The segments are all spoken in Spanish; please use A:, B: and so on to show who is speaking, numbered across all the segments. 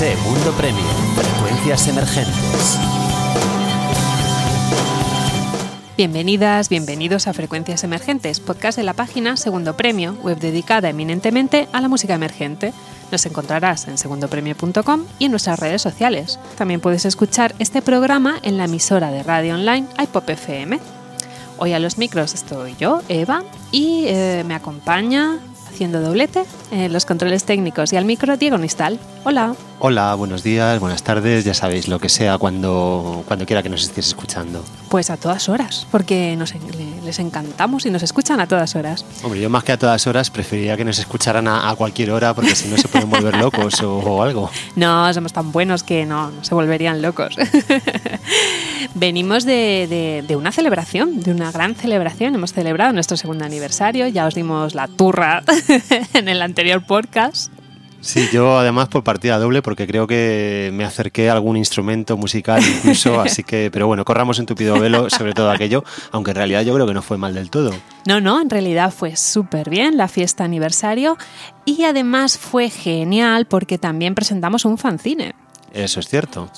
A: Segundo premio, frecuencias emergentes.
B: Bienvenidas, bienvenidos a Frecuencias Emergentes, podcast de la página Segundo Premio, web dedicada eminentemente a la música emergente. Nos encontrarás en segundopremio.com y en nuestras redes sociales. También puedes escuchar este programa en la emisora de radio online iPop FM. Hoy a los micros estoy yo, Eva, y eh, me acompaña haciendo doblete en los controles técnicos y al micro Diego Nistal. Hola.
C: Hola, buenos días, buenas tardes, ya sabéis lo que sea cuando, cuando quiera que nos estéis escuchando.
B: Pues a todas horas, porque nos, les encantamos y nos escuchan a todas horas.
C: Hombre, yo más que a todas horas preferiría que nos escucharan a, a cualquier hora porque si no se pueden volver locos o, o algo.
B: No, somos tan buenos que no, no se volverían locos. Venimos de, de, de, una celebración, de una gran celebración. Hemos celebrado nuestro segundo aniversario, ya os dimos la turra en el anterior podcast.
C: Sí, yo además por partida doble porque creo que me acerqué a algún instrumento musical incluso, así que, pero bueno, corramos en tupido velo sobre todo aquello, aunque en realidad yo creo que no fue mal del todo.
B: No, no, en realidad fue súper bien la fiesta aniversario y además fue genial porque también presentamos un fanzine.
C: Eso es cierto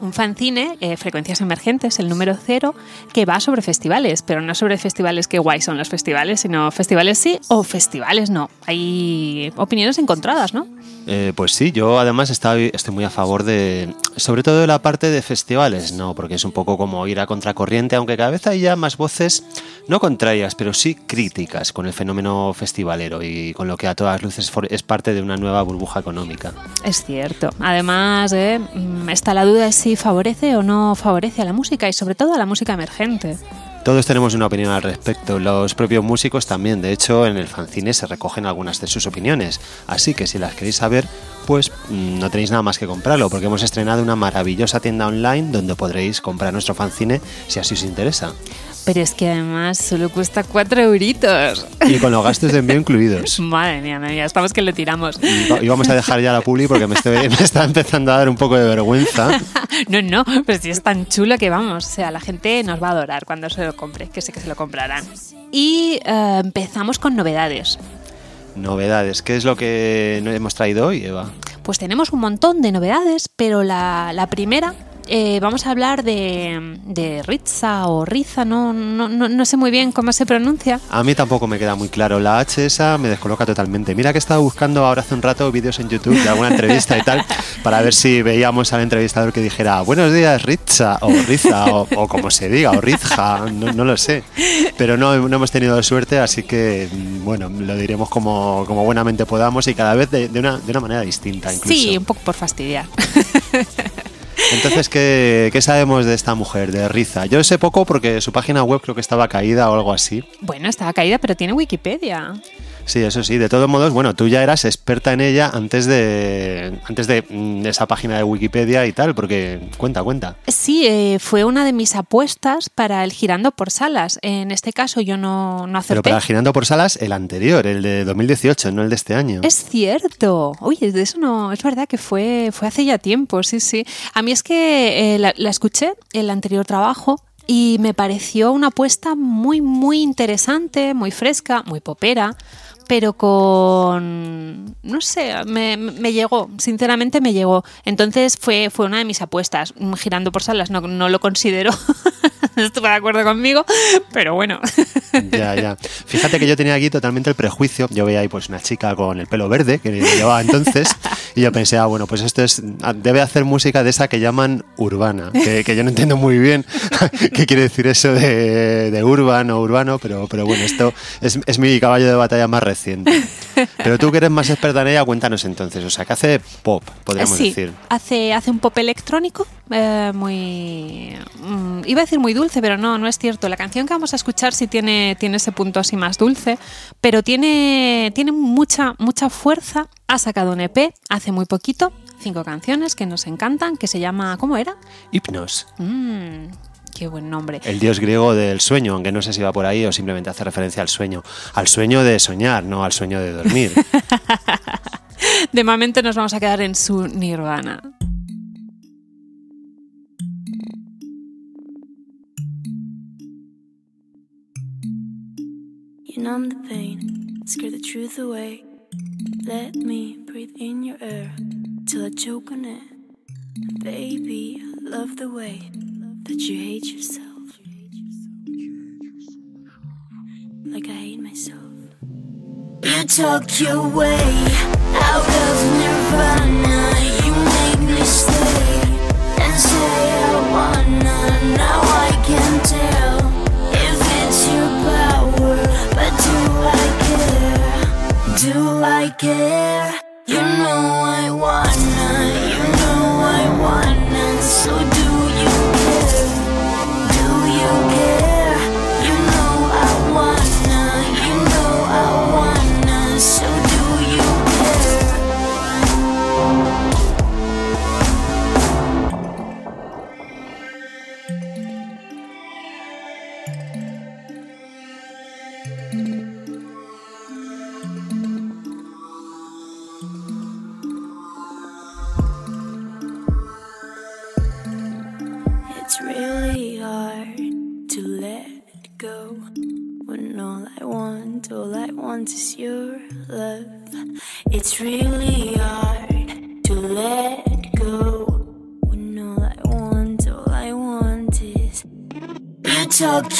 B: un fanzine, eh, Frecuencias Emergentes, el número cero, que va sobre festivales, pero no sobre festivales que guay son los festivales, sino festivales sí o festivales no. Hay opiniones encontradas, ¿no?
C: Eh, pues sí, yo además estoy muy a favor de, sobre todo de la parte de festivales, ¿no? Porque es un poco como ir a contracorriente, aunque cada vez hay ya más voces, no contrarias, pero sí críticas con el fenómeno festivalero y con lo que a todas luces es parte de una nueva burbuja económica.
B: Es cierto. Además, eh, está la duda de si favorece o no favorece a la música y sobre todo a la música emergente.
C: Todos tenemos una opinión al respecto, los propios músicos también, de hecho en el fanzine se recogen algunas de sus opiniones, así que si las queréis saber, pues no tenéis nada más que comprarlo, porque hemos estrenado una maravillosa tienda online donde podréis comprar nuestro fanzine si así os interesa.
B: Pero es que además solo cuesta 4 euritos.
C: Y con los gastos de envío incluidos.
B: Madre mía, ya estamos que le tiramos.
C: Y vamos a dejar ya la publi porque me, estoy, me está empezando a dar un poco de vergüenza.
B: No, no, pero si es tan chulo que vamos, o sea, la gente nos va a adorar cuando se lo compre, que sé que se lo comprarán. Y uh, empezamos con novedades.
C: Novedades, ¿qué es lo que hemos traído hoy, Eva?
B: Pues tenemos un montón de novedades, pero la, la primera eh, vamos a hablar de, de Ritza o Riza, no, no, no, no, sé muy bien cómo se pronuncia.
C: A mí tampoco me queda muy claro. La H esa me descoloca totalmente. Mira que estaba buscando ahora hace un rato vídeos en YouTube de alguna entrevista y tal, para ver si veíamos al entrevistador que dijera buenos días Ritza o Riza o, o como se diga, o Rizja, no, no lo sé. Pero no, no, hemos tenido suerte, así que bueno, lo diremos como, como buenamente podamos y cada vez de, de, una, de una manera distinta incluso.
B: Sí, un poco por fastidiar.
C: Entonces, ¿qué, ¿qué, sabemos de esta mujer, de Riza? Yo sé poco porque su página web creo que estaba caída o algo así.
B: Bueno, estaba caída, pero tiene Wikipedia.
C: Sí, eso sí. De todos modos, bueno, tú ya eras experta en ella antes de antes de, de esa página de Wikipedia y tal, porque cuenta, cuenta.
B: Sí, eh, fue una de mis apuestas para el Girando por Salas. En este caso yo no, no acerté.
C: Pero para el Girando por Salas, el anterior, el de 2018, no el de este año.
B: Es cierto. Oye, de eso no, es verdad que fue, fue hace ya tiempo, sí, sí. A mí es que eh, la, la escuché, el anterior trabajo, y me pareció una apuesta muy, muy interesante, muy fresca, muy popera pero con no sé, me, llegó, sinceramente me llegó. Entonces fue, fue una de mis apuestas. Girando por salas no, no lo considero. Estuve de acuerdo conmigo, pero bueno.
C: Ya, ya. Fíjate que yo tenía aquí totalmente el prejuicio. Yo veía ahí pues una chica con el pelo verde que llevaba entonces y yo pensé, ah, bueno, pues esto es debe hacer música de esa que llaman urbana, que, que yo no entiendo muy bien qué quiere decir eso de, de urban o urbano, pero, pero bueno, esto es, es mi caballo de batalla más reciente. Pero tú que eres más experta en ella, cuéntanos entonces. O sea, que hace pop, podríamos
B: sí,
C: decir.
B: Hace, hace un pop electrónico, eh, muy. Mm, iba a decir muy dulce, pero no, no es cierto. La canción que vamos a escuchar sí tiene, tiene ese punto así más dulce, pero tiene, tiene mucha, mucha fuerza. Ha sacado un EP hace muy poquito, cinco canciones que nos encantan, que se llama. ¿Cómo era?
C: Hipnos.
B: Mm, Qué buen nombre.
C: El dios griego del sueño, aunque no sé si va por ahí o simplemente hace referencia al sueño. Al sueño de soñar, no al sueño de dormir.
B: de momento nos vamos a quedar en su nirvana.
D: You numb the pain, scare the truth away. Let me breathe in your air till I choke on it. Baby, I love the way that you hate yourself. Like I hate myself. You talk your way out of nirvana. You make me stay and say I wanna. Now I can tell if it's your power, but do I care? Do I care? You know I wanna.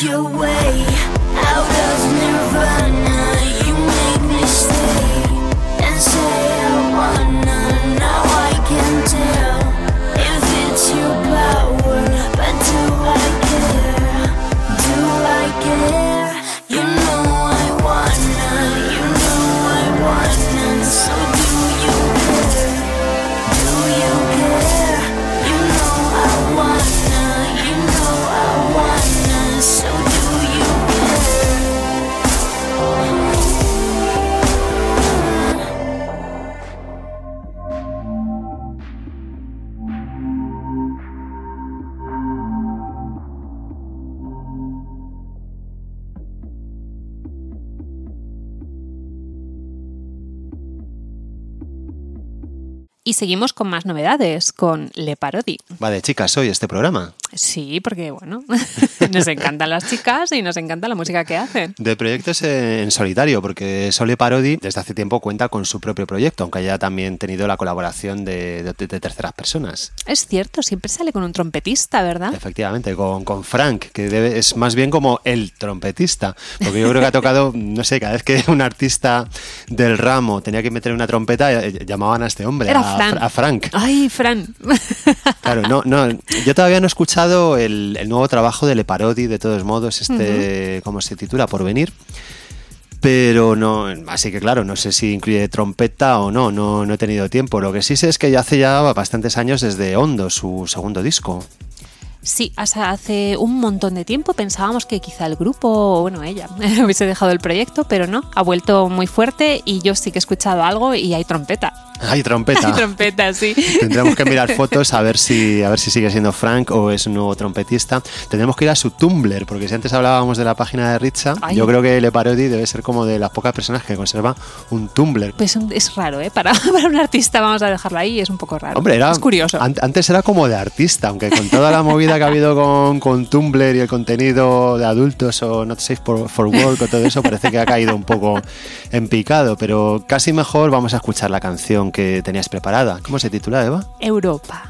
D: You
B: Y seguimos con más novedades, con Le Parodi.
C: Va de chicas hoy este programa.
B: Sí, porque bueno, nos encantan las chicas y nos encanta la música que hacen.
C: De proyectos en solitario, porque Sole Parodi desde hace tiempo cuenta con su propio proyecto, aunque haya también tenido la colaboración de, de- de terceras personas.
B: Es cierto, siempre sale con un trompetista, ¿verdad?
C: Efectivamente, con, con Frank, que debe- es más bien como el trompetista, porque yo creo que ha tocado, no sé, cada vez que un artista del ramo tenía que meter una trompeta, eh, llamaban a este hombre,
B: Era
C: a,
B: Fran.
C: a Frank.
B: Ay, Fran.
C: Claro, no, no, yo todavía no he escuchado el, el nuevo trabajo de Le Parodi, de todos modos, este, ¿cómo se titula? Por venir. Pero no, así que claro, no sé si incluye trompeta o no, no, no he tenido tiempo. Lo que sí sé es que ya hace ya bastantes años desde Hondo, su segundo disco.
B: Sí, hasta hace un montón de tiempo pensábamos que quizá el grupo, bueno, ella, hubiese dejado el proyecto, pero no, ha vuelto muy fuerte y yo sí que he escuchado algo y hay trompeta.
C: Hay trompeta.
B: Hay trompeta, sí.
C: Tendremos que mirar fotos a ver si a ver si sigue siendo Frank o es un nuevo trompetista. Tendremos que ir a su Tumblr, porque si antes hablábamos de la página de Richa,
B: Ay.
C: yo creo que Le Parodi debe ser como de las pocas personas que conserva un Tumblr.
B: Pues es raro, ¿eh? Para, para un artista vamos a dejarlo ahí, es un poco raro.
C: Hombre, era,
B: es curioso.
C: an- antes era como de artista, aunque con toda la movida que ha habido con, con Tumblr y el contenido de adultos o Not Safe for, for Work o todo eso, parece que ha caído un poco en picado. Pero casi mejor vamos a escuchar la canción que tenías preparada. ¿Cómo se titula, Eva?
B: Europa.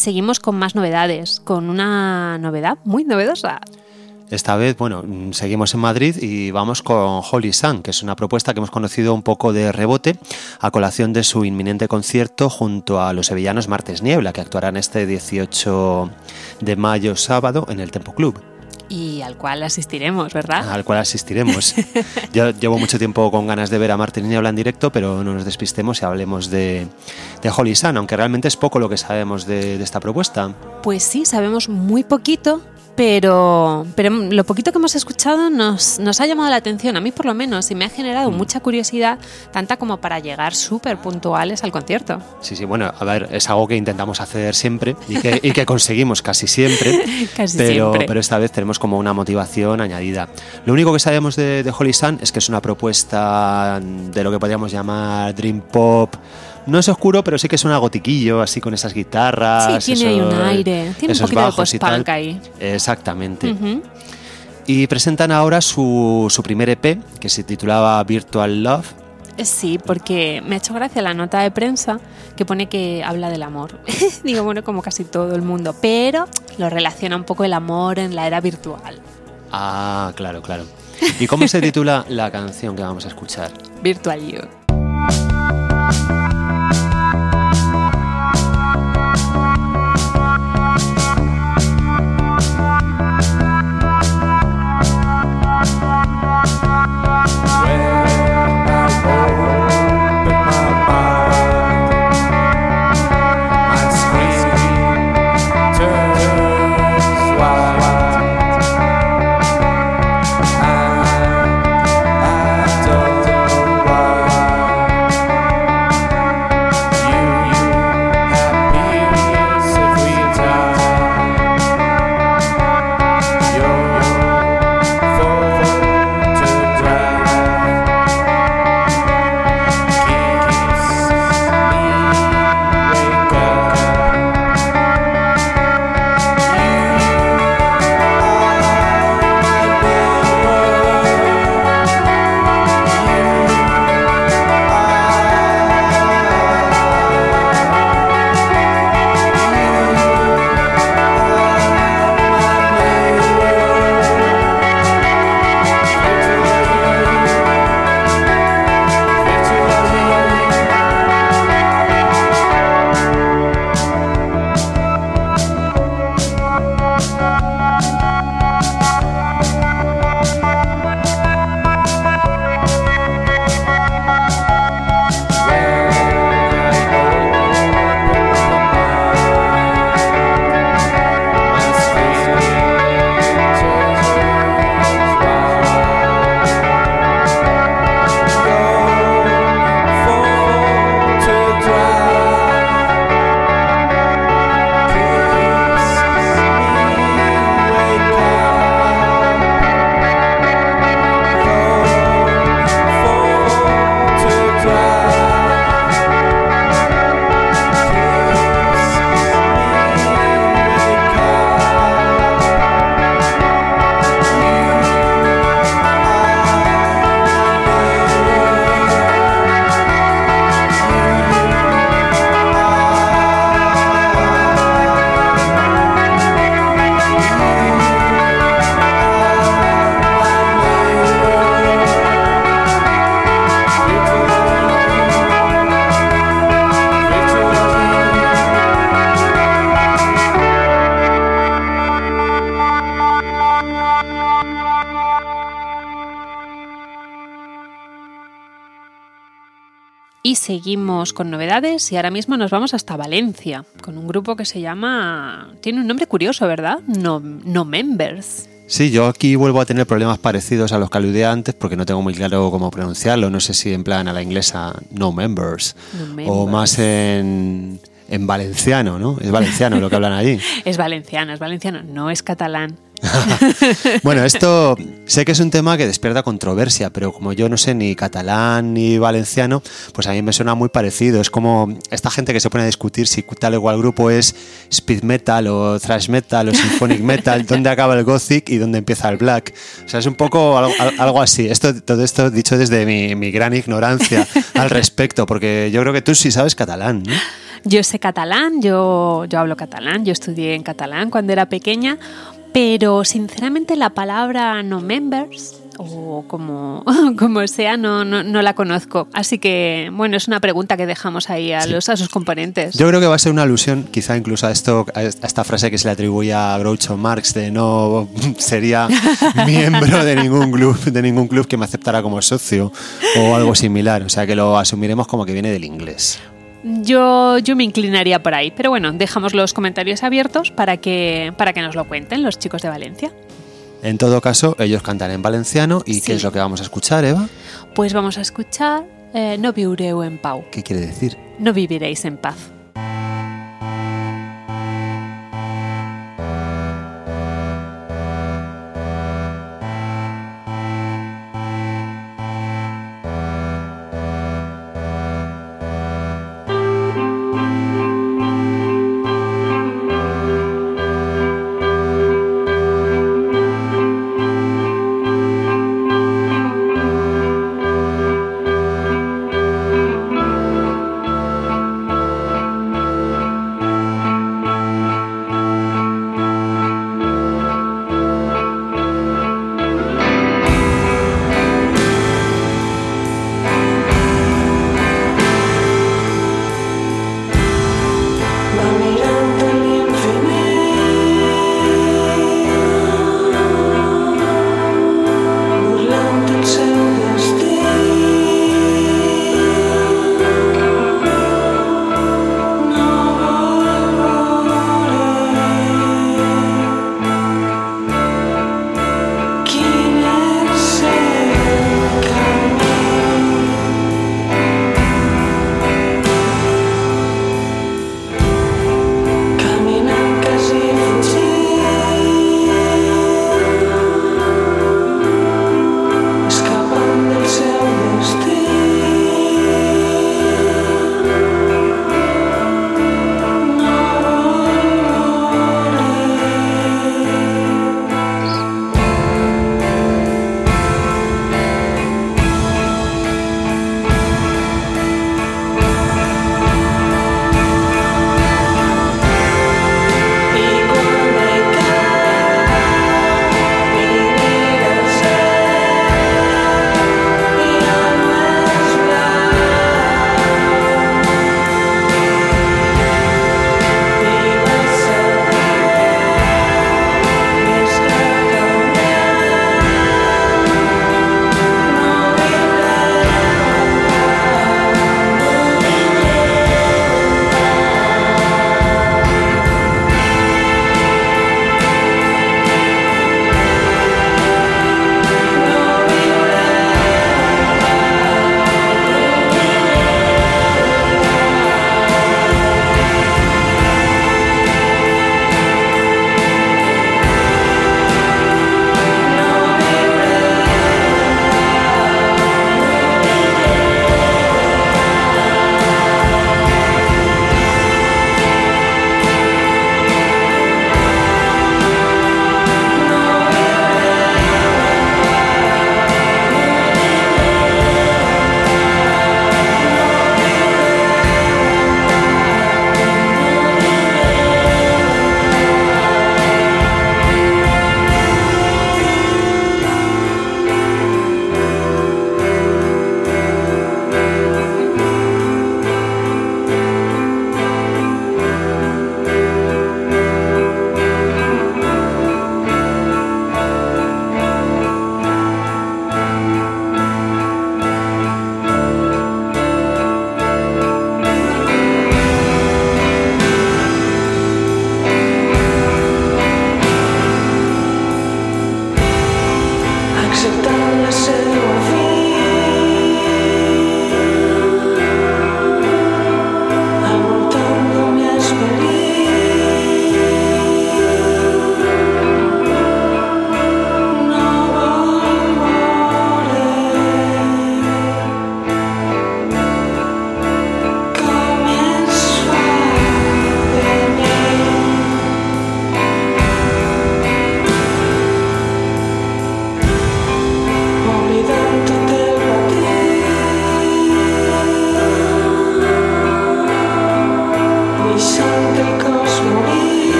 B: Seguimos con más novedades, con una novedad muy novedosa.
C: Esta vez, bueno, seguimos en Madrid y vamos con Holy Sun, que es una propuesta que hemos conocido un poco de rebote a colación de su inminente concierto junto a los sevillanos Martes Niebla, que actuarán este 18 de mayo sábado en el Tempo Club.
B: Y al cual asistiremos, ¿verdad?
C: al cual asistiremos. Yo llevo mucho tiempo con ganas de ver a Martín Niebla en directo, pero no nos despistemos y hablemos de, de Holy Sun, aunque realmente es poco lo que sabemos de, de esta propuesta.
B: Pues sí, sabemos muy poquito, pero, pero lo poquito que hemos escuchado nos, nos ha llamado la atención, a mí por lo menos, y me ha generado mucha curiosidad, tanta como para llegar súper puntuales al concierto.
C: Sí, sí, bueno, a ver, es algo que intentamos hacer siempre y que, y que conseguimos casi siempre,
B: Casi
C: pero,
B: siempre.
C: pero esta vez tenemos como una motivación añadida. Lo único que sabemos de, de Holy Sun es que es una propuesta de lo que podríamos llamar Dream Pop. No es oscuro, pero sí que suena gotiquillo, así con esas guitarras.
B: Sí, tiene ahí un aire, tiene un poquito de post-punk ahí.
C: Exactamente. Y presentan ahora su, su primer EP, que se titulaba Virtual Love.
B: Eh, Sí, porque me ha hecho gracia la nota de prensa que pone que habla del amor. Digo, bueno, como casi todo el mundo, pero lo relaciona un poco el amor en la era virtual.
C: Ah, claro, claro. ¿Y cómo se titula la canción que vamos a escuchar?
B: Virtual You. Y seguimos con novedades y ahora mismo nos vamos hasta Valencia con un grupo que se llama... Tiene un nombre curioso, ¿verdad? No, no Members.
C: Sí, yo aquí vuelvo a tener problemas parecidos a los que aludí antes porque no tengo muy claro cómo pronunciarlo. No sé si en plan a la inglesa no members,
B: No
C: o
B: members.
C: más en, en valenciano, ¿no? Es valenciano lo que hablan allí.
B: Es valenciano, es valenciano, no es catalán.
C: Bueno, esto sé que es un tema que despierta controversia, pero como yo no sé ni catalán ni valenciano, pues a mí me suena muy parecido. Es como esta gente que se pone a discutir si tal o cual grupo es speed metal o thrash metal o symphonic metal, dónde acaba el gothic y dónde empieza el black. O sea, es un poco algo, al- algo así. Esto, todo esto dicho desde mi, mi gran ignorancia al respecto, porque yo creo que tú sí sabes catalán, ¿no?
B: Yo sé catalán, yo, yo hablo catalán, yo estudié en catalán cuando era pequeña, pero sinceramente la palabra no members o como, como sea no, no, no la conozco. Así que, bueno, es una pregunta que dejamos ahí a, los, a sus componentes.
C: Yo creo que va a ser una alusión, quizá incluso a esto, a esta frase que se le atribuye a Groucho Marx de no sería miembro de ningún club, de ningún club que me aceptara como socio o algo similar. O sea que lo asumiremos como que viene del inglés.
B: Yo, yo me inclinaría por ahí, pero bueno, dejamos los comentarios abiertos para que, para que nos lo cuenten los chicos de Valencia.
C: En todo caso, ellos cantan en valenciano y
B: Sí.
C: ¿qué es lo que vamos a escuchar, Eva?
B: Pues vamos a escuchar eh, No viureu en pau,
C: ¿Qué quiere decir?
B: no viviréis en paz.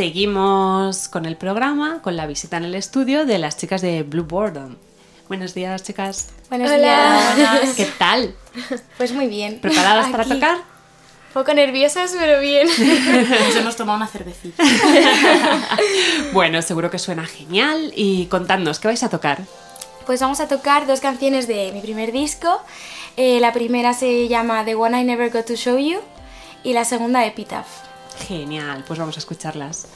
E: Seguimos con el programa, con la visita en el estudio de las chicas de Blue Boredom. Buenos días, chicas.
F: Buenos
G: Hola.
F: días.
E: ¿Qué tal?
F: Pues muy bien.
E: ¿Preparadas para tocar?
F: Un poco nerviosas, pero bien.
G: Nos hemos tomado una cervecita.
E: Bueno, seguro que suena genial. Y contadnos, ¿qué vais a tocar?
F: Pues vamos a tocar dos canciones de mi primer disco. Eh, la primera se llama The One I Never Got to Show You y la segunda Epitaph.
E: Genial, pues vamos a escucharlas.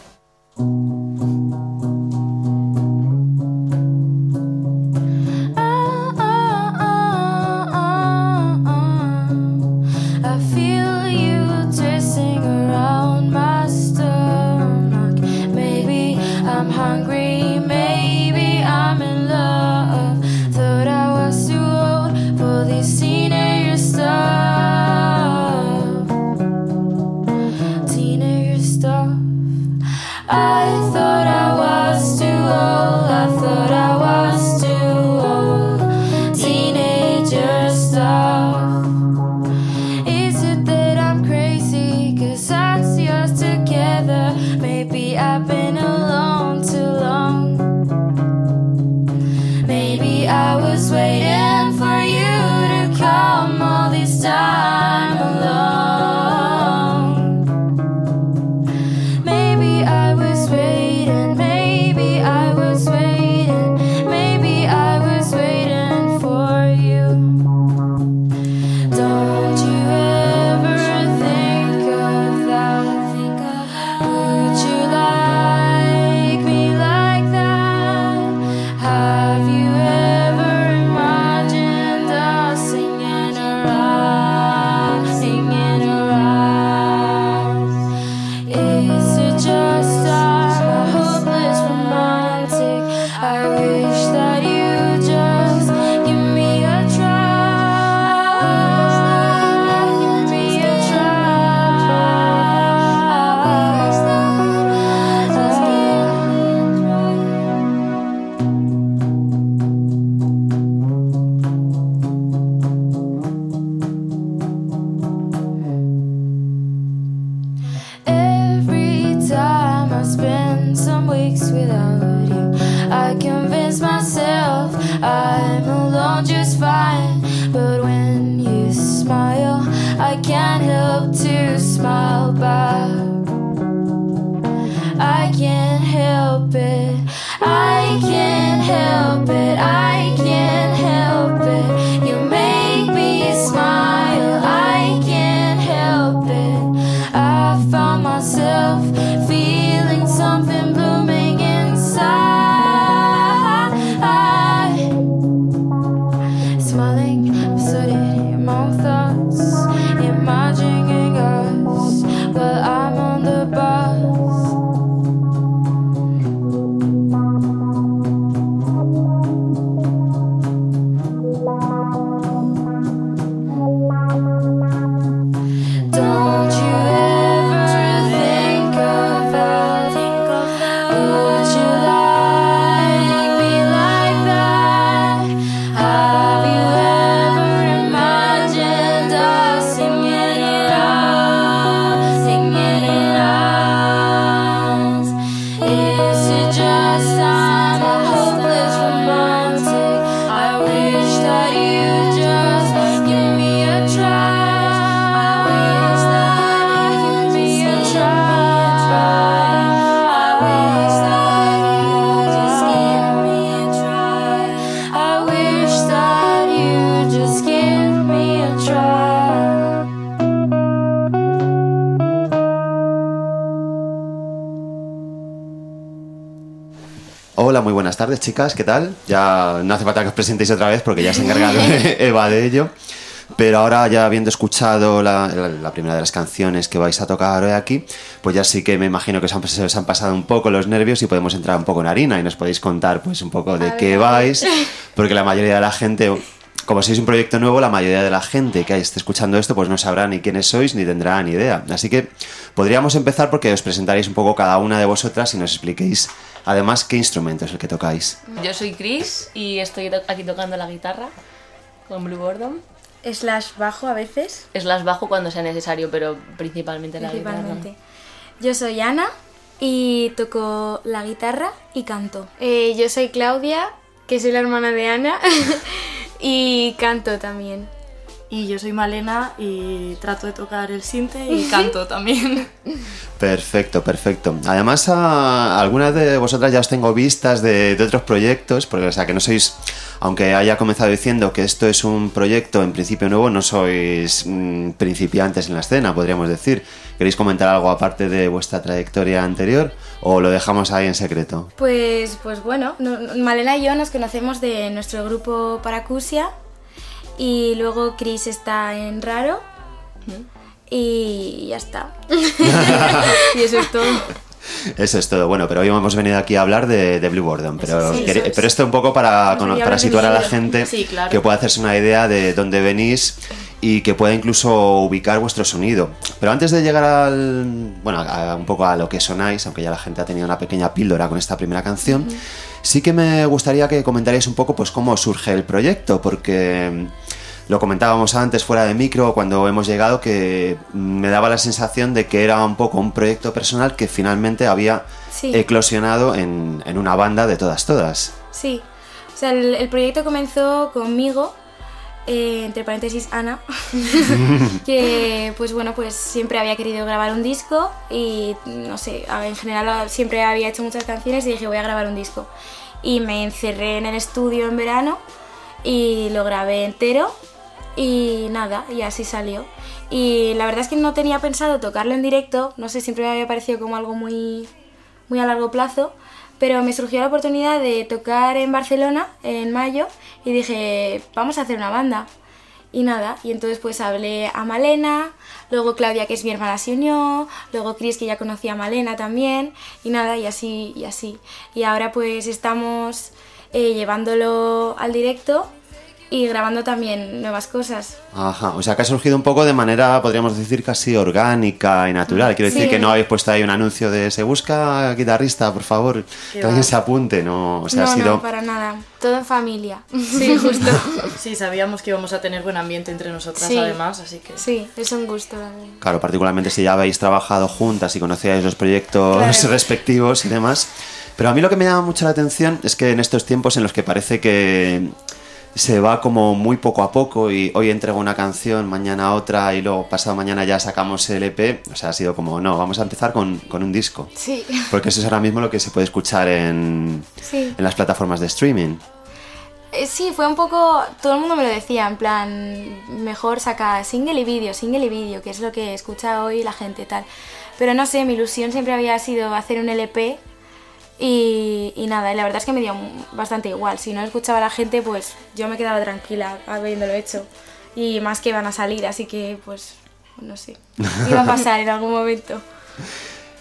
C: Tardes, chicas, ¿qué tal? Ya no hace falta que os presentéis otra vez porque ya se ha encargado Eva de ello. Pero ahora, ya habiendo escuchado la, la- la primera de las canciones que vais a tocar hoy aquí, pues ya sí que me imagino que os han, se os han pasado un poco los nervios y podemos entrar un poco en harina y nos podéis contar pues un poco de qué vais, porque la mayoría de la gente, como sois un proyecto nuevo, la mayoría de la gente que esté escuchando esto pues no sabrá ni quiénes sois ni tendrá ni idea. Así que podríamos empezar porque os presentaréis un poco cada una de vosotras y nos expliquéis además qué instrumento es el que tocáis.
G: Yo soy Chris y estoy to- aquí tocando la guitarra con Blue Boredom.
H: slash bajo a veces,
G: Slash bajo cuando sea necesario, pero principalmente la guitarra.
F: Yo soy Ana y toco la guitarra y canto.
I: Eh, yo soy Claudia, que soy la hermana de Ana, y canto también.
J: Y yo soy Malena y trato de tocar el sinte y canto también.
C: Perfecto, perfecto. Además, a algunas de vosotras ya os tengo vistas de, de otros proyectos, porque o sea que no sois, aunque haya comenzado diciendo que esto es un proyecto en principio nuevo, no sois mm, principiantes en la escena, podríamos decir. ¿Queréis comentar algo aparte de vuestra trayectoria anterior o lo dejamos ahí en secreto?
F: Pues, pues bueno, no- Malena y yo nos conocemos de nuestro grupo Paracusia y luego Chris está en Raro y ya está. y eso es todo.
C: Eso es todo. Bueno, pero hoy hemos venido aquí a hablar de, de Blue Gordon. Pero,
F: Sí, es.
C: pero esto un poco para, situar a la gente
J: Sí, claro.
C: que pueda hacerse una idea de dónde venís y que pueda incluso ubicar vuestro sonido. Pero antes de llegar al, bueno, a, a un poco a lo que sonáis, aunque ya la gente ha tenido una pequeña píldora con esta primera canción, sí que me gustaría que comentarais un poco pues cómo surge el proyecto, porque lo comentábamos antes fuera de micro cuando hemos llegado que me daba la sensación de que era un poco un proyecto personal que finalmente había
F: Sí.
C: eclosionado en, en una banda de todas todas.
F: Sí, o sea, el, el proyecto comenzó conmigo, eh, entre paréntesis Ana, que pues bueno, pues siempre había querido grabar un disco y no sé, en general siempre había hecho muchas canciones y dije voy a grabar un disco. Y me encerré en el estudio en verano y lo grabé entero y nada, y así salió. Y la verdad es que no tenía pensado tocarlo en directo, no sé, siempre me había parecido como algo muy, muy a largo plazo, pero me surgió la oportunidad de tocar en Barcelona en mayo y dije, vamos a hacer una banda. Y nada, y entonces pues hablé a Malena, luego Claudia, que es mi hermana, se unió, luego Chris, que ya conocía a Malena también, y nada, y así, y así. Y ahora pues estamos eh, llevándolo al directo y grabando también nuevas cosas.
C: Ajá, o sea que ha surgido un poco de manera, podríamos decir, casi orgánica y natural. Quiero decir
F: Sí.
C: que no habéis puesto ahí un anuncio de se busca guitarrista, por favor, que alguien se apunte, ¿no? O sea,
F: no,
C: ha sido...
F: no, para nada.
I: Todo en familia.
F: Sí, justo.
J: Sí, sabíamos que íbamos a tener buen ambiente entre nosotras
F: Sí.
J: además, así que...
F: Sí, es un gusto. verdad.
C: Claro, particularmente si ya habéis trabajado juntas y conocíais los proyectos
F: Claro.
C: respectivos y demás. Pero a mí lo que me llama mucho la atención es que en estos tiempos en los que parece que se va como muy poco a poco y hoy entrego una canción, mañana otra y luego pasado mañana ya sacamos el EP, o sea, ha sido como, no, vamos a empezar con, con un disco.
F: Sí,
C: Porque eso es ahora mismo lo que se puede escuchar en,
F: sí.
C: en las plataformas de streaming.
F: Eh, Sí, fue un poco. Todo el mundo me lo decía, en plan, mejor saca single y vídeo, single y vídeo, que es lo que escucha hoy la gente tal. Pero no sé, mi ilusión siempre había sido hacer un LP y, y nada, la verdad es que me dio bastante igual. Si no escuchaba la gente, pues yo me quedaba tranquila habiéndolo hecho. Y más que van a salir, así que pues no sé, iba a pasar en algún momento.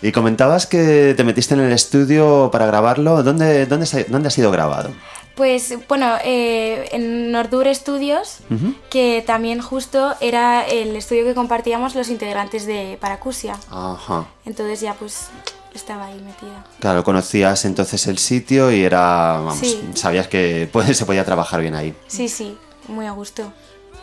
C: Y comentabas que te metiste en el estudio para grabarlo. ¿Dónde, dónde, dónde ha sido grabado?
F: Pues bueno, eh, en Nordur Studios, que también justo era el estudio que compartíamos los integrantes de Paracusia.
C: Ajá.
F: Entonces ya pues estaba ahí metida.
C: Claro, conocías entonces el sitio y era, vamos,
F: Sí.
C: sabías que pues, se podía trabajar bien ahí.
F: Sí, sí, muy a gusto.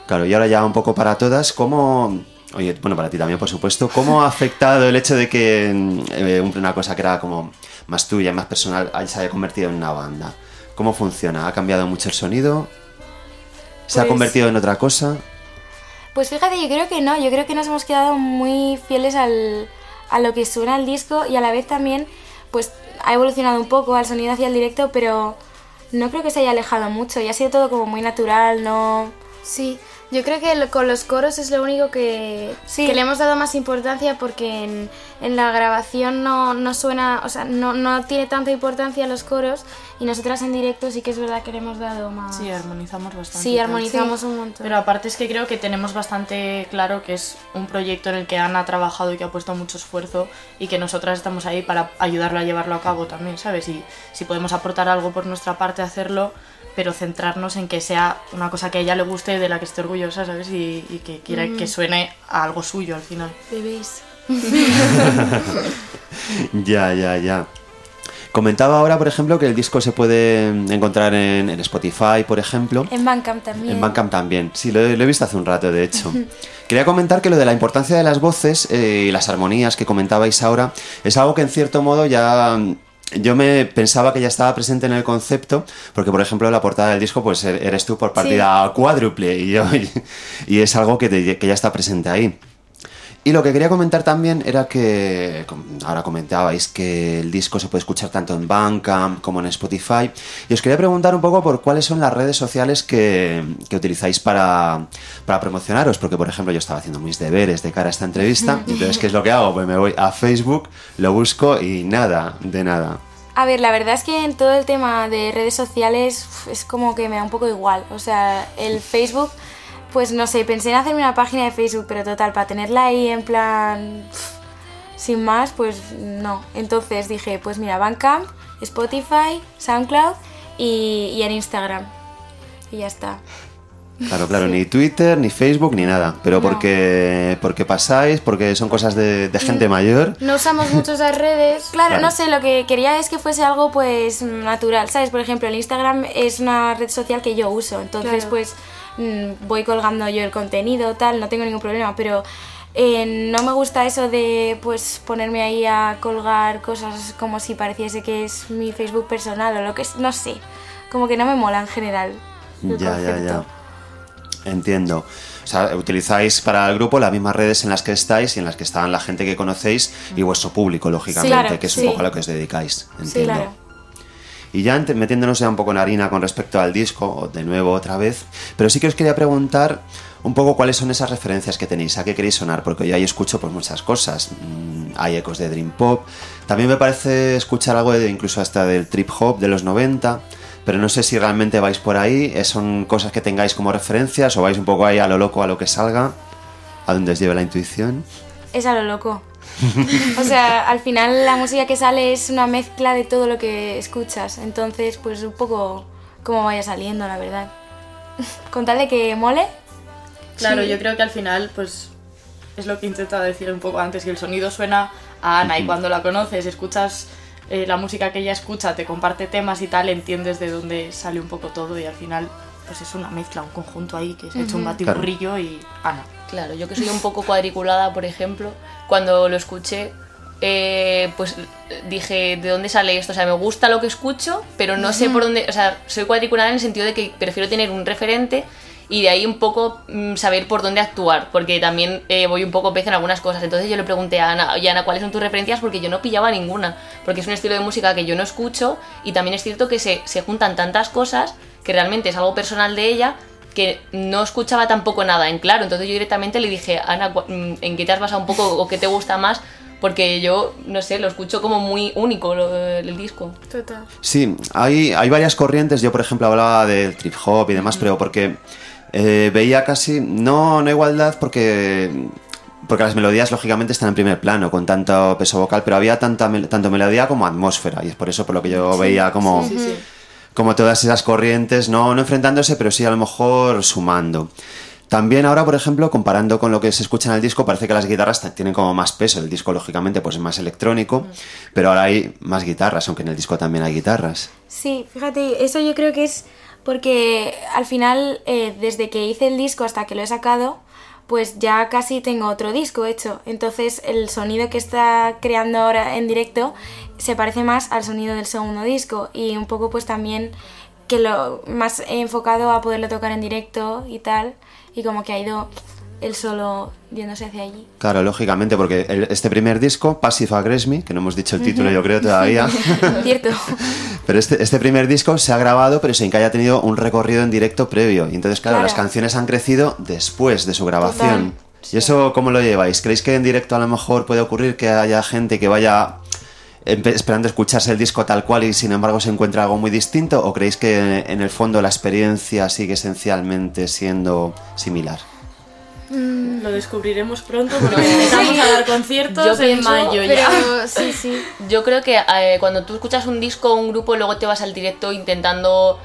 C: Claro, y ahora ya un poco para todas, ¿cómo, oye, bueno, para ti también, por supuesto, cómo ha afectado el hecho de que eh, una cosa que era como más tuya, más personal, se haya convertido en una banda? ¿Cómo funciona? ¿Ha cambiado mucho el sonido? ¿Se ha
F: Pues-
C: convertido en otra cosa?
F: Pues fíjate, yo creo que no, yo creo que nos hemos quedado muy fieles al, a lo que suena el disco y a la vez también pues ha evolucionado un poco al sonido hacia el directo, pero no creo que se haya alejado mucho y ha sido todo como muy natural, no...
I: Sí, yo creo que con los coros es lo único que,
F: Sí.
I: que le hemos dado más importancia porque en, en la grabación no, no suena, o sea, no, no tiene tanta importancia los coros y nosotras en directo sí que es verdad que le hemos dado más...
J: Sí, armonizamos bastante.
I: Sí, armonizamos un montón.
J: Pero aparte es que creo que tenemos bastante claro que es un proyecto en el que Ana ha trabajado y que ha puesto mucho esfuerzo y que nosotras estamos ahí para ayudarla a llevarlo a cabo también, ¿sabes? Y si podemos aportar algo por nuestra parte, hacerlo, pero centrarnos en que sea una cosa que a ella le guste, de la que esté orgullosa, ¿sabes? Y, y que quiera que suene a algo suyo al final.
F: Bebéis.
C: Ya, ya, ya. Comentaba ahora, por ejemplo, que el disco se puede encontrar en, en Spotify, por ejemplo.
F: En Bandcamp también.
C: En Bandcamp también, sí, lo, he- lo he visto hace un rato, de hecho. Quería comentar que lo de la importancia de las voces eh, y las armonías que comentabais ahora es algo que en cierto modo ya... mm, Yo me pensaba que ya estaba presente en el concepto, porque por ejemplo la portada del disco pues er- eres tú por partida cuádruple y, yo, y es algo que, te- que ya está presente ahí. Y lo que quería comentar también era que, ahora comentabais que el disco se puede escuchar tanto en Bandcamp como en Spotify. Y os quería preguntar un poco por cuáles son las redes sociales que, que utilizáis para, para promocionaros. Porque, por ejemplo, yo estaba haciendo mis deberes de cara a esta entrevista. y Entonces, ¿qué es lo que hago? Pues me voy a Facebook, lo busco y nada, de nada.
F: A ver, la verdad es que en todo el tema de redes sociales es como que me da un poco igual. O sea, el Facebook, pues no sé, pensé en hacerme una página de Facebook, pero total, para tenerla ahí en plan sin más, pues no. Entonces dije, pues mira, Bandcamp, Spotify, SoundCloud y, y en Instagram. Y ya está.
C: Claro, claro, ni Twitter, ni Facebook, ni nada. Pero
F: No.
C: porque, porque pasáis, porque son cosas de, de gente mayor.
I: No usamos mucho esas redes.
F: Claro,
C: Claro.
F: no sé, lo que quería es que fuese algo pues natural, ¿sabes? Por ejemplo, el Instagram es una red social que yo uso, entonces
I: Claro.
F: pues mm, voy colgando yo el contenido, tal, no tengo ningún problema, pero eh, no me gusta eso de pues ponerme ahí a colgar cosas como si pareciese que es mi Facebook personal o lo que es, no sé, como que no me mola en general. el
C: Ya, ya,
F: concepto.
C: ya. Entiendo. O sea, utilizáis para el grupo las mismas redes en las que estáis y en las que están la gente que conocéis y vuestro público, lógicamente,
F: claro,
C: que es
F: sí.
C: un poco a lo que os dedicáis.
F: Sí,
C: Entiendo.
F: claro.
C: Y ya metiéndonos ya un poco en harina con respecto al disco, de nuevo otra vez, pero sí que os quería preguntar un poco cuáles son esas referencias que tenéis, a qué queréis sonar, porque yo ahí escucho pues muchas cosas. Mm, hay ecos de Dream Pop, también me parece escuchar algo de incluso hasta del trip hop de los 90, pero no sé si realmente vais por ahí, eh, son cosas que tengáis como referencias o vais un poco ahí a lo loco, a lo que salga, a donde os lleve la intuición.
F: Es a lo loco. O sea, al final la música que sale es una mezcla de todo lo que escuchas. Entonces, pues un poco como vaya saliendo, la verdad. Con tal de que mole.
J: Claro,
F: Sí.
J: yo creo que al final, pues es lo que intentaba decir un poco antes, que el sonido suena a Ana y cuando la conoces, escuchas eh, la música que ella escucha, te comparte temas y tal, entiendes de dónde sale un poco todo y al final pues es una mezcla, un conjunto ahí que se ha hecho un batiburrillo y Ana.
G: Claro, yo que soy un poco cuadriculada, por ejemplo, cuando lo escuché, eh, pues dije, ¿de dónde sale esto? O sea, me gusta lo que escucho, pero no sé por dónde, o sea, soy cuadriculada en el sentido de que prefiero tener un referente y de ahí un poco mm, saber por dónde actuar, porque también eh, voy un poco pez en algunas cosas. Entonces yo le pregunté a Ana, oye Ana, ¿cuáles son tus referencias? Porque yo no pillaba ninguna, porque es un estilo de música que yo no escucho y también es cierto que se, se juntan tantas cosas que realmente es algo personal de ella que no escuchaba tampoco nada en claro. Entonces yo directamente le dije, Ana, cu- mm, ¿en qué te has basado un poco o qué te gusta más? Porque yo, no sé, lo escucho como muy único lo- el disco.
I: Total.
C: Sí, hay, hay varias corrientes. Yo, por ejemplo, hablaba del trip hop y demás, pero porque eh, veía casi, no, no igualdad, porque, porque las melodías, lógicamente, están en primer plano, con tanto peso vocal, pero había tanta, tanto melodía como atmósfera, y es por eso por lo que yo veía como, como todas esas corrientes, no, no enfrentándose, pero sí a lo mejor sumando. También ahora, por ejemplo, comparando con lo que se escucha en el disco, parece que las guitarras tienen como más peso. El disco, lógicamente, pues es más electrónico, pero ahora hay más guitarras, aunque en el disco también hay guitarras.
F: Sí, fíjate, eso yo creo que es porque al final, eh, desde que hice el disco hasta que lo he sacado, pues ya casi tengo otro disco hecho. Entonces el sonido que está creando ahora en directo se parece más al sonido del segundo disco y un poco pues también que lo más enfocado a poderlo tocar en directo y tal y como que ha ido el solo yéndose hacia allí.
C: Claro, lógicamente, porque el- este primer disco, Passive Aggress-Me, que no hemos dicho el título yo creo todavía,
F: Cierto.
C: pero este, este primer disco se ha grabado, pero sin que haya tenido un recorrido en directo previo. Y entonces, claro,
F: Claro.
C: las canciones han crecido después de su grabación. ¿Y eso cómo lo lleváis? ¿Creéis que en directo a lo mejor puede ocurrir que haya gente que vaya esperando escucharse el disco tal cual y sin embargo se encuentra algo muy distinto? ¿O creéis que en el fondo la experiencia sigue esencialmente siendo similar?
J: Lo descubriremos pronto porque empezamos a dar conciertos
G: Yo
J: en
G: pienso,
J: mayo ya.
I: Pero sí, sí.
G: Yo creo que eh, cuando tú escuchas un disco o un grupo, luego te vas al directo intentando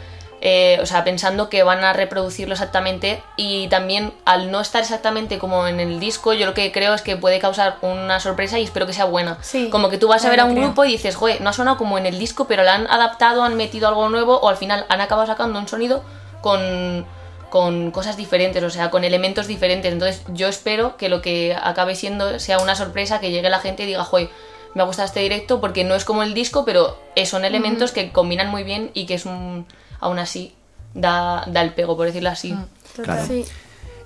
G: eh, o sea, pensando que van a reproducirlo exactamente y también al no estar exactamente como en el disco, yo lo que creo es que puede causar una sorpresa y espero que sea buena.
F: Sí,
G: como que tú vas a ver a un
F: creo.
G: grupo y dices, joder, no ha sonado como en el disco, pero la han adaptado, han metido algo nuevo o al final han acabado sacando un sonido con, con cosas diferentes, o sea, con elementos diferentes. Entonces yo espero que lo que acabe siendo sea una sorpresa, que llegue la gente y diga, joder, me ha gustado este directo porque no es como el disco, pero son elementos que combinan muy bien y que es un, aún así da, da el pego, por decirlo así.
C: Claro.
F: Sí.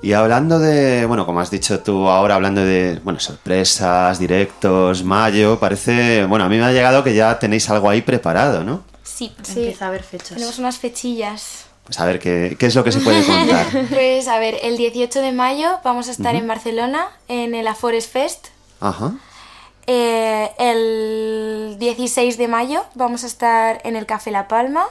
C: Y hablando de, bueno, como has dicho tú ahora, hablando de, bueno, sorpresas, directos, mayo, parece, bueno, a mí me ha llegado que ya tenéis algo ahí preparado, ¿no?
F: Sí,
J: Empieza a haber fechas.
F: tenemos unas fechillas.
C: Pues a ver, ¿qué, qué es lo que se puede contar?
F: Pues a ver, el 18 de mayo vamos a estar en Barcelona en el Afores Fest.
C: Ajá.
F: Eh, el 16 de mayo vamos a estar en el Café La Palma.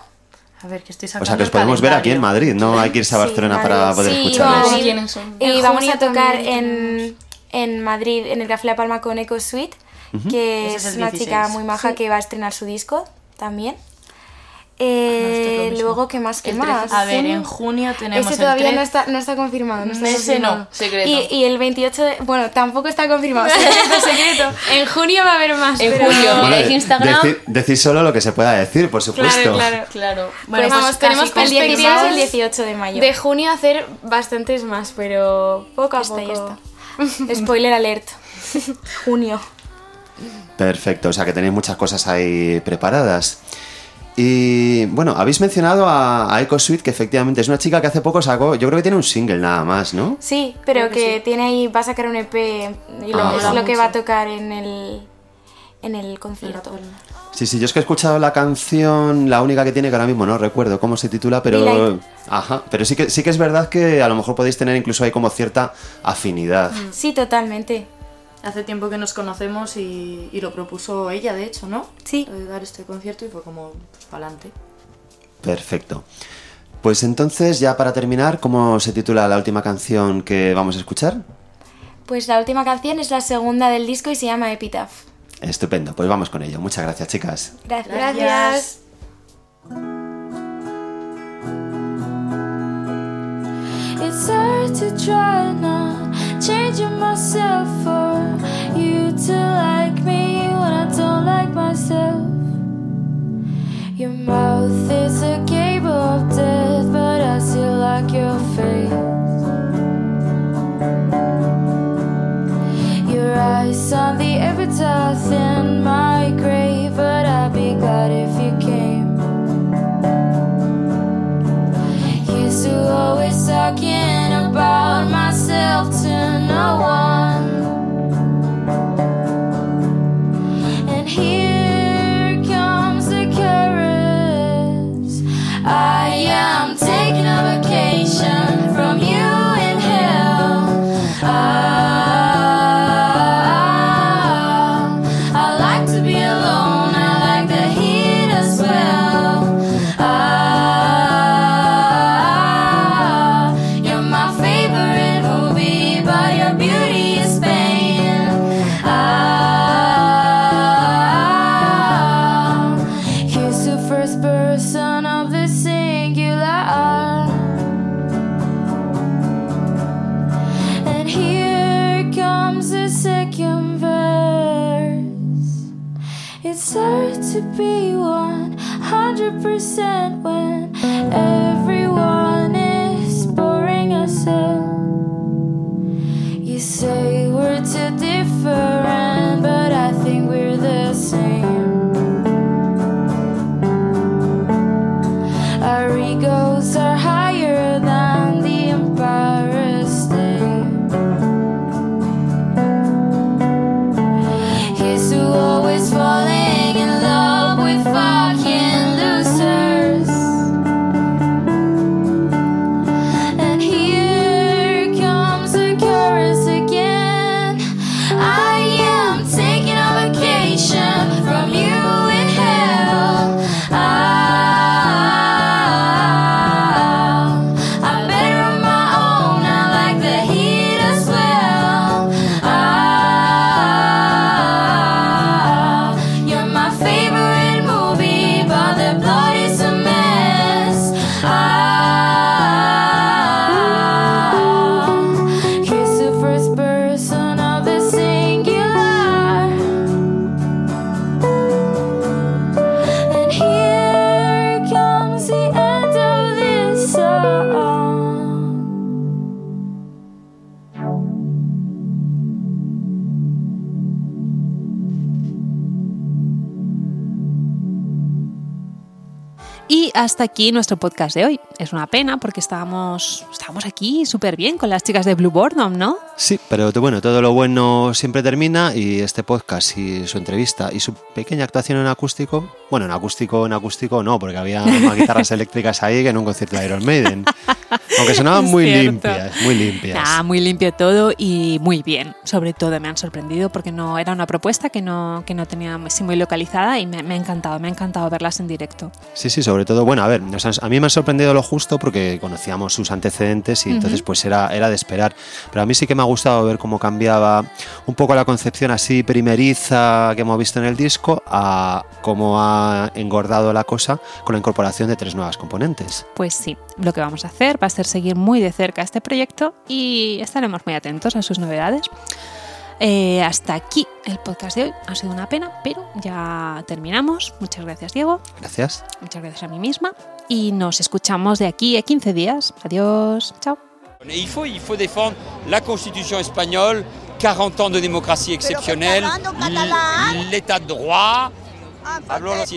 J: A ver, que estoy
C: O
J: sacando
C: sea, que os podemos ver aquí en. Madrid, no hay que irse a
F: Sí,
C: Barcelona
F: Madrid.
C: para poder
F: Sí,
C: escucharlos.
F: Y vamos a tocar en, en Madrid, en el Café La Palma con Eco Suite, que es, una
J: 16.
F: chica muy maja
I: Sí.
F: que va a estrenar su disco también. Eh,
J: no,
F: luego, ¿qué más? ¿Qué
G: El
F: más?
G: 13.
J: A ver, en junio tenemos
F: Ese
J: el
F: todavía
J: 13.
F: no está, no está confirmado. No está
J: Ese no,
G: secreto.
F: Y, y el 28 de... Bueno, tampoco está confirmado. Secreto, secreto.
I: En junio va a haber más.
G: En
I: pero-
G: miráis
C: de-
G: Instagram.
C: deci- decid solo lo que se pueda decir, por supuesto.
F: Claro, claro.
G: Claro.
J: Bueno,
F: pues
J: pues
F: vamos,
I: tenemos
F: tenemos el 16 y el
I: perspectivas
F: 18 de mayo.
I: De junio hacer bastantes más, pero poco a
F: Está,
I: poco.
F: ya está. Spoiler alert. Junio.
C: Perfecto, o sea que tenéis muchas cosas ahí preparadas. Y bueno, habéis mencionado a, a Echo Sweet, que efectivamente es una chica que hace poco sacó, yo creo que tiene un single nada más, ¿no?
F: Sí, pero
J: Creo que
F: que,
J: sí.
F: tiene ahí, va a sacar un EP y lo,
C: Ah,
F: es lo que va a tocar en el, en el concierto.
C: Sí, sí, yo es que he escuchado la canción, la única que tiene que ahora mismo no recuerdo cómo se titula, pero
F: Delight.
C: ajá, pero sí que sí que es verdad que a lo mejor podéis tener incluso ahí como cierta afinidad.
F: Sí, totalmente.
J: Hace tiempo que nos conocemos y, y lo propuso ella, de hecho, ¿no?
F: Sí.
J: De dar este concierto y fue como, pues, para adelante.
C: Perfecto. Pues entonces, ya para terminar, ¿cómo se titula la última canción que vamos a escuchar?
F: Pues la última canción es la segunda del disco y se llama Epitaph.
C: Estupendo, pues vamos con ello. Muchas gracias, chicas.
F: Gracias.
I: Gracias.
E: It's hard to try not changing myself for you to like me when I don't like myself. Your mouth is a cable of death, but I still like your face. Your eyes on the epitaph in my talking about myself to no one. To be 100% when
B: Hasta aquí nuestro podcast de hoy. Es una pena porque estábamos, estábamos aquí súper bien con las chicas de Blue Boredom, ¿no?
C: Sí, pero bueno, todo lo bueno siempre termina y este podcast y su entrevista y su pequeña actuación en acústico, bueno, en acústico, en acústico no, porque había más guitarras eléctricas ahí que en un concierto de Iron Maiden. Aunque sonaban
B: Es
C: muy
B: cierto.
C: limpias, muy limpias.
B: Nah, muy limpio todo y muy bien. Sobre todo me han sorprendido porque no era una propuesta que no, que no tenía así muy localizada y me, me ha encantado, me ha encantado verlas en directo.
C: Sí, sí, sobre todo, bueno, a ver, nos han- a mí me ha sorprendido lo justo porque conocíamos sus antecedentes y entonces pues era, era de esperar. Pero a mí sí que me ha gustado ver cómo cambiaba un poco la concepción así primeriza que hemos visto en el disco a cómo ha engordado la cosa con la incorporación de tres nuevas componentes.
B: Pues sí, lo que vamos a hacer va a ser seguir muy de cerca este proyecto y estaremos muy atentos a sus novedades. Eh, hasta aquí el podcast de hoy. Ha sido una pena, pero ya terminamos. Muchas gracias, Diego.
C: Gracias.
B: Muchas gracias a mí misma. Y nos escuchamos de aquí a 15 días. Adiós. Chao.
K: Il faut, il faut défendre la Constitution espagnole, 40 ans de démocratie exceptionnelle, l'état de droit. Hablo así.